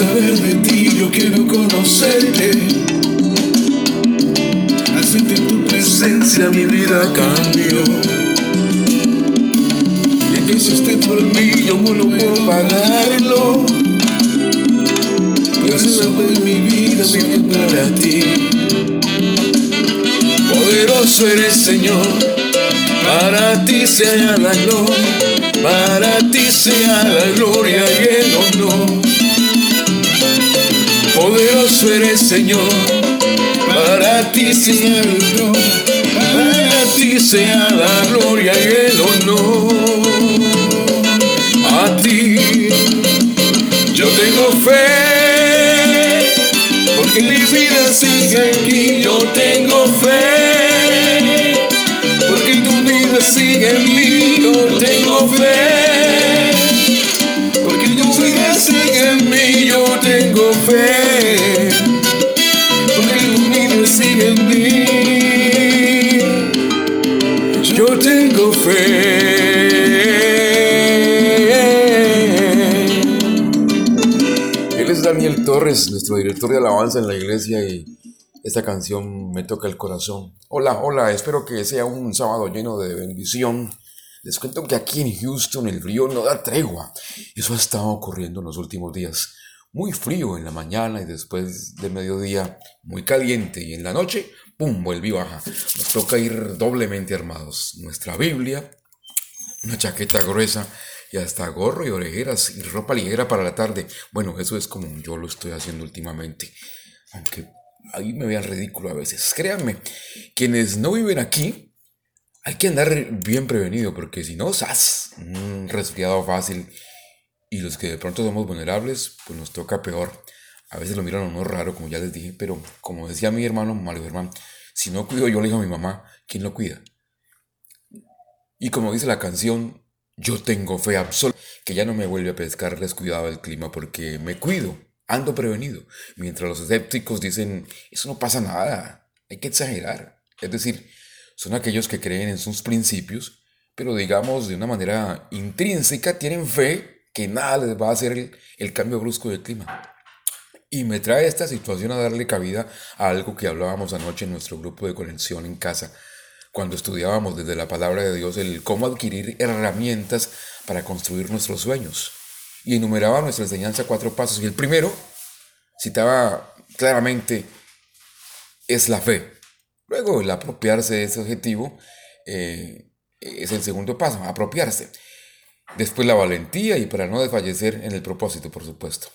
saber de ti, yo quiero conocerte. Al sentir tu presencia mi vida cambió. Y que hiciste por mí, yo no puedo pagarlo. Por eso en mi vida vivo para ti. Poderoso eres Señor, para ti sea la gloria, para ti sea la gloria y el honor. Poderoso eres Señor, para ti sea para ti sea la gloria y el honor. Yo tengo fe, porque tu vida sigue en mí, yo tengo fe. Él es Daniel Torres, nuestro director de alabanza en la iglesia y esta canción me toca el corazón. Hola, hola, espero que sea un sábado lleno de bendición. Les cuento que aquí en Houston el frío no da tregua. Eso ha estado ocurriendo en los últimos días. Muy frío en la mañana y después de mediodía muy caliente y en la noche, ¡pum!, vuelve y baja. Nos toca ir doblemente armados. Nuestra Biblia, una chaqueta gruesa y hasta gorro y orejeras y ropa ligera para la tarde. Bueno, eso es como yo lo estoy haciendo últimamente. Aunque ahí me vean ridículo a veces. Créanme, quienes no viven aquí, hay que andar bien prevenido porque si no, ¡zas! Un resfriado fácil. Y los que de pronto somos vulnerables, pues nos toca peor. A veces lo miran a uno raro, como ya les dije, pero como decía mi hermano Mario Germán, si no cuido yo, le digo a mi mamá, ¿quién lo cuida? Y como dice la canción, yo tengo fe absoluta que ya no me vuelve a pescar descuidado el clima porque me cuido, ando prevenido. Mientras los escépticos dicen, eso no pasa nada, hay que exagerar. Es decir, son aquellos que creen en sus principios, pero digamos de una manera intrínseca tienen fe que nada les va a hacer el, el cambio brusco del clima. Y me trae esta situación a darle cabida a algo que hablábamos anoche en nuestro grupo de conexión en casa, cuando estudiábamos desde la palabra de Dios el cómo adquirir herramientas para construir nuestros sueños. Y enumeraba nuestra enseñanza cuatro pasos. Y el primero, citaba claramente, es la fe. Luego el apropiarse de ese objetivo eh, es el segundo paso, apropiarse. Después la valentía y para no desfallecer en el propósito, por supuesto.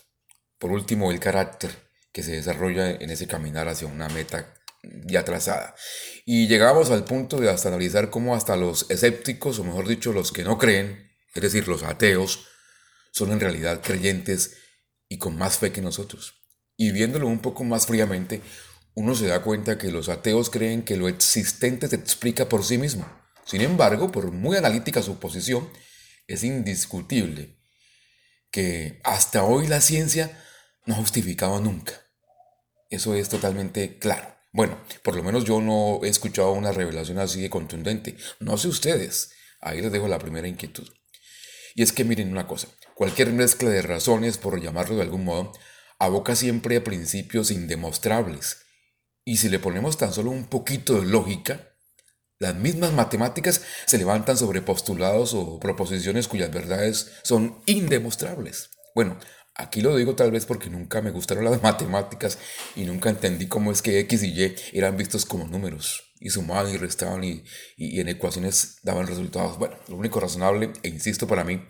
Por último, el carácter que se desarrolla en ese caminar hacia una meta ya trazada. Y llegamos al punto de hasta analizar cómo hasta los escépticos, o mejor dicho, los que no creen, es decir, los ateos, son en realidad creyentes y con más fe que nosotros. Y viéndolo un poco más fríamente, uno se da cuenta que los ateos creen que lo existente se explica por sí mismo. Sin embargo, por muy analítica su posición, es indiscutible que hasta hoy la ciencia no ha justificado nunca. Eso es totalmente claro. Bueno, por lo menos yo no he escuchado una revelación así de contundente. No sé ustedes. Ahí les dejo la primera inquietud. Y es que miren una cosa, cualquier mezcla de razones, por llamarlo de algún modo, aboca siempre a principios indemostrables. Y si le ponemos tan solo un poquito de lógica, las mismas matemáticas se levantan sobre postulados o proposiciones cuyas verdades son indemostrables. Bueno, aquí lo digo tal vez porque nunca me gustaron las matemáticas y nunca entendí cómo es que X y Y eran vistos como números y sumaban y restaban y, y, en ecuaciones daban resultados. Bueno, lo único razonable, e insisto para mí,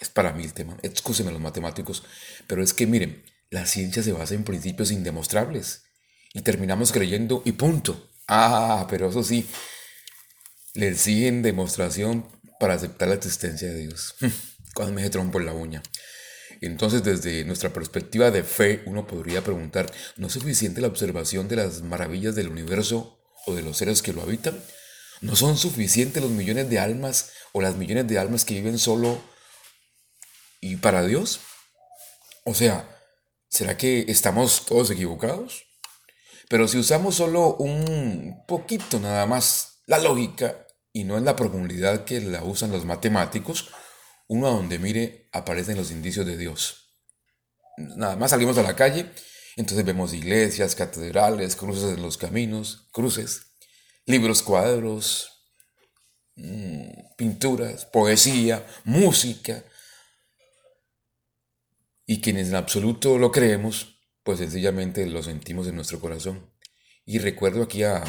es para mí el tema, excúsenme los matemáticos, pero es que miren, la ciencia se basa en principios indemostrables y terminamos creyendo y punto. Ah, pero eso sí, le exigen demostración para aceptar la existencia de Dios. Cuando me trompo en la uña. Entonces, desde nuestra perspectiva de fe, uno podría preguntar, ¿no es suficiente la observación de las maravillas del universo o de los seres que lo habitan? ¿No son suficientes los millones de almas o las millones de almas que viven solo y para Dios? O sea, ¿será que estamos todos equivocados? Pero si usamos solo un poquito nada más la lógica y no en la profundidad que la usan los matemáticos, uno a donde mire aparecen los indicios de Dios. nada más salimos a la calle, entonces vemos iglesias, catedrales, cruces en los caminos, cruces, libros, cuadros, mm, pinturas, poesía, música. Y quienes en absoluto lo creemos, pues sencillamente lo sentimos en nuestro corazón. Y recuerdo aquí a,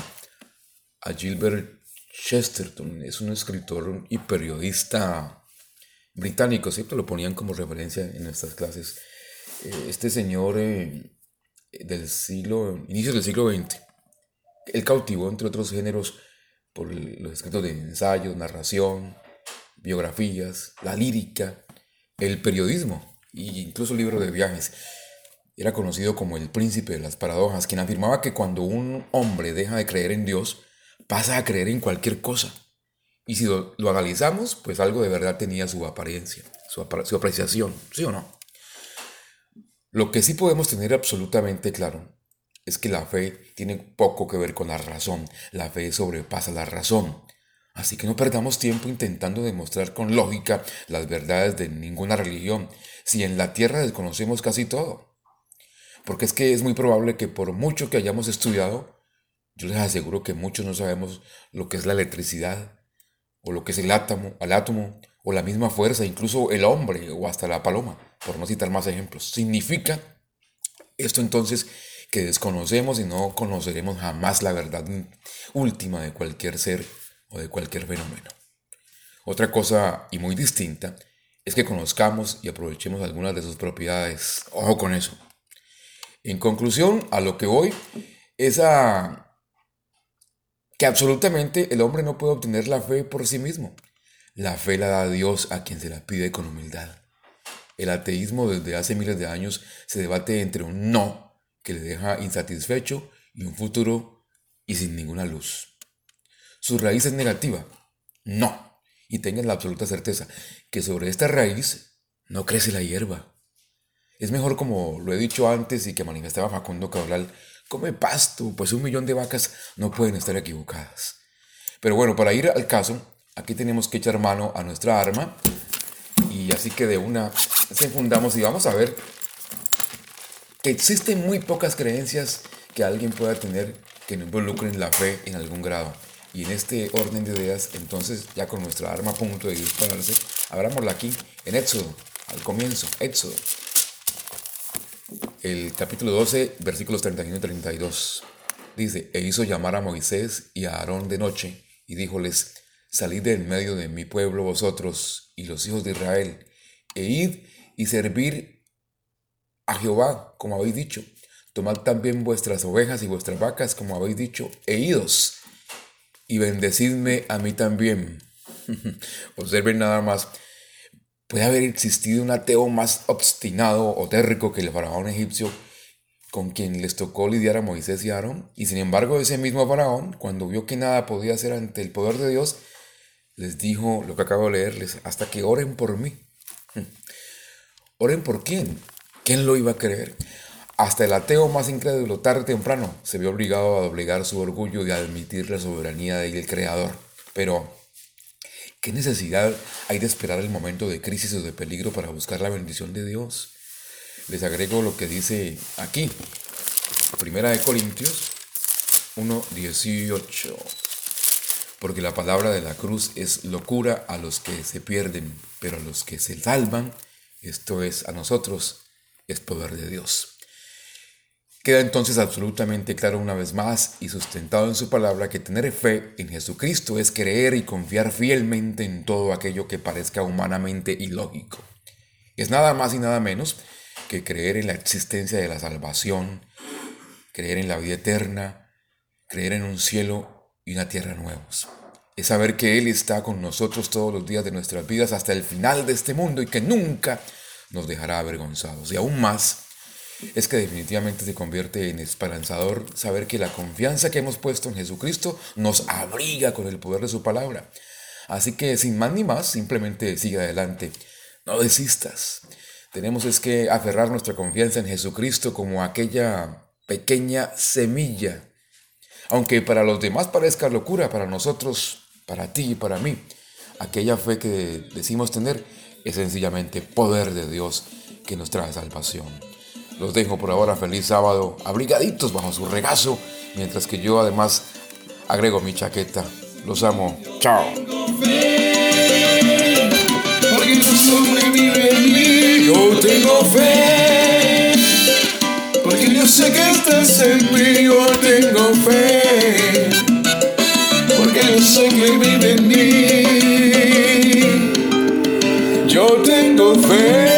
a Gilbert Chesterton, es un escritor y periodista británico, siempre lo ponían como referencia en estas clases. Eh, este señor eh, del siglo, inicios del siglo XX, él cautivó, entre otros géneros, por los escritos de ensayos, narración, biografías, la lírica, el periodismo e incluso libros de viajes. Era conocido como el príncipe de las paradojas, quien afirmaba que cuando un hombre deja de creer en Dios, pasa a creer en cualquier cosa. Y si lo, analizamos, pues algo de verdad tenía su apariencia, su, su apreciación, ¿sí o no? Lo que sí podemos tener absolutamente claro es que la fe tiene poco que ver con la razón. La fe sobrepasa la razón. Así que no perdamos tiempo intentando demostrar con lógica las verdades de ninguna religión, si en la tierra desconocemos casi todo. Porque es que es muy probable que por mucho que hayamos estudiado, yo les aseguro que muchos no sabemos lo que es la electricidad, o lo que es el átomo, el átomo, o la misma fuerza, incluso el hombre, o hasta la paloma, por no citar más ejemplos. Significa esto entonces que desconocemos y no conoceremos jamás la verdad última de cualquier ser o de cualquier fenómeno. Otra cosa y muy distinta es que conozcamos y aprovechemos algunas de sus propiedades. Ojo con eso. En conclusión, a lo que voy es a que absolutamente el hombre no puede obtener la fe por sí mismo. La fe la da Dios a quien se la pide con humildad. El ateísmo desde hace miles de años se debate entre un no que le deja insatisfecho y un futuro y sin ninguna luz. Su raíz es negativa. No. Y tengan la absoluta certeza que sobre esta raíz no crece la hierba. Es mejor, como lo he dicho antes y que manifestaba Facundo Cabral, come pasto, pues un millón de vacas no pueden estar equivocadas. Pero bueno, para ir al caso, aquí tenemos que echar mano a nuestra arma y así que de una se fundamos y vamos a ver que existen muy pocas creencias que alguien pueda tener que no involucren la fe en algún grado. Y en este orden de ideas, entonces ya con nuestra arma a punto de dispararse, abrámosla aquí en Éxodo, al comienzo, Éxodo el capítulo 12, versículos 31 y 32. Dice, e hizo llamar a Moisés y a Aarón de noche, y díjoles, salid del medio de mi pueblo vosotros y los hijos de Israel, e id y servir a Jehová, como habéis dicho. Tomad también vuestras ovejas y vuestras vacas, como habéis dicho, e idos, y bendecidme a mí también. Observen nada más Puede haber existido un ateo más obstinado o térrico que el faraón egipcio con quien les tocó lidiar a Moisés y Aarón. Y sin embargo, ese mismo faraón, cuando vio que nada podía hacer ante el poder de Dios, les dijo lo que acabo de leerles, hasta que oren por mí. ¿Oren por quién? ¿Quién lo iba a creer? Hasta el ateo más incrédulo, tarde o temprano, se vio obligado a doblegar su orgullo y a admitir la soberanía del Creador. Pero ¿Qué necesidad hay de esperar el momento de crisis o de peligro para buscar la bendición de Dios? Les agrego lo que dice aquí, Primera de Corintios 1.18. Porque la palabra de la cruz es locura a los que se pierden, pero a los que se salvan, esto es a nosotros, es poder de Dios. Queda entonces absolutamente claro una vez más y sustentado en su palabra que tener fe en Jesucristo es creer y confiar fielmente en todo aquello que parezca humanamente ilógico. Es nada más y nada menos que creer en la existencia de la salvación, creer en la vida eterna, creer en un cielo y una tierra nuevos. Es saber que Él está con nosotros todos los días de nuestras vidas hasta el final de este mundo y que nunca nos dejará avergonzados. Y aún más, es que definitivamente se convierte en esperanzador saber que la confianza que hemos puesto en Jesucristo nos abriga con el poder de su palabra. Así que sin más ni más, simplemente sigue adelante. No desistas. Tenemos es que aferrar nuestra confianza en Jesucristo como aquella pequeña semilla. Aunque para los demás parezca locura, para nosotros, para ti y para mí, aquella fe que decimos tener es sencillamente poder de Dios que nos trae salvación. Los dejo por ahora. Feliz sábado, abrigaditos bajo su regazo, mientras que yo además agrego mi chaqueta. Los amo. Chao. Porque tú sobrevive en mí, yo tengo fe. Porque yo sé que estás en mí, yo tengo fe. Porque yo sé que vive en mí, yo tengo fe.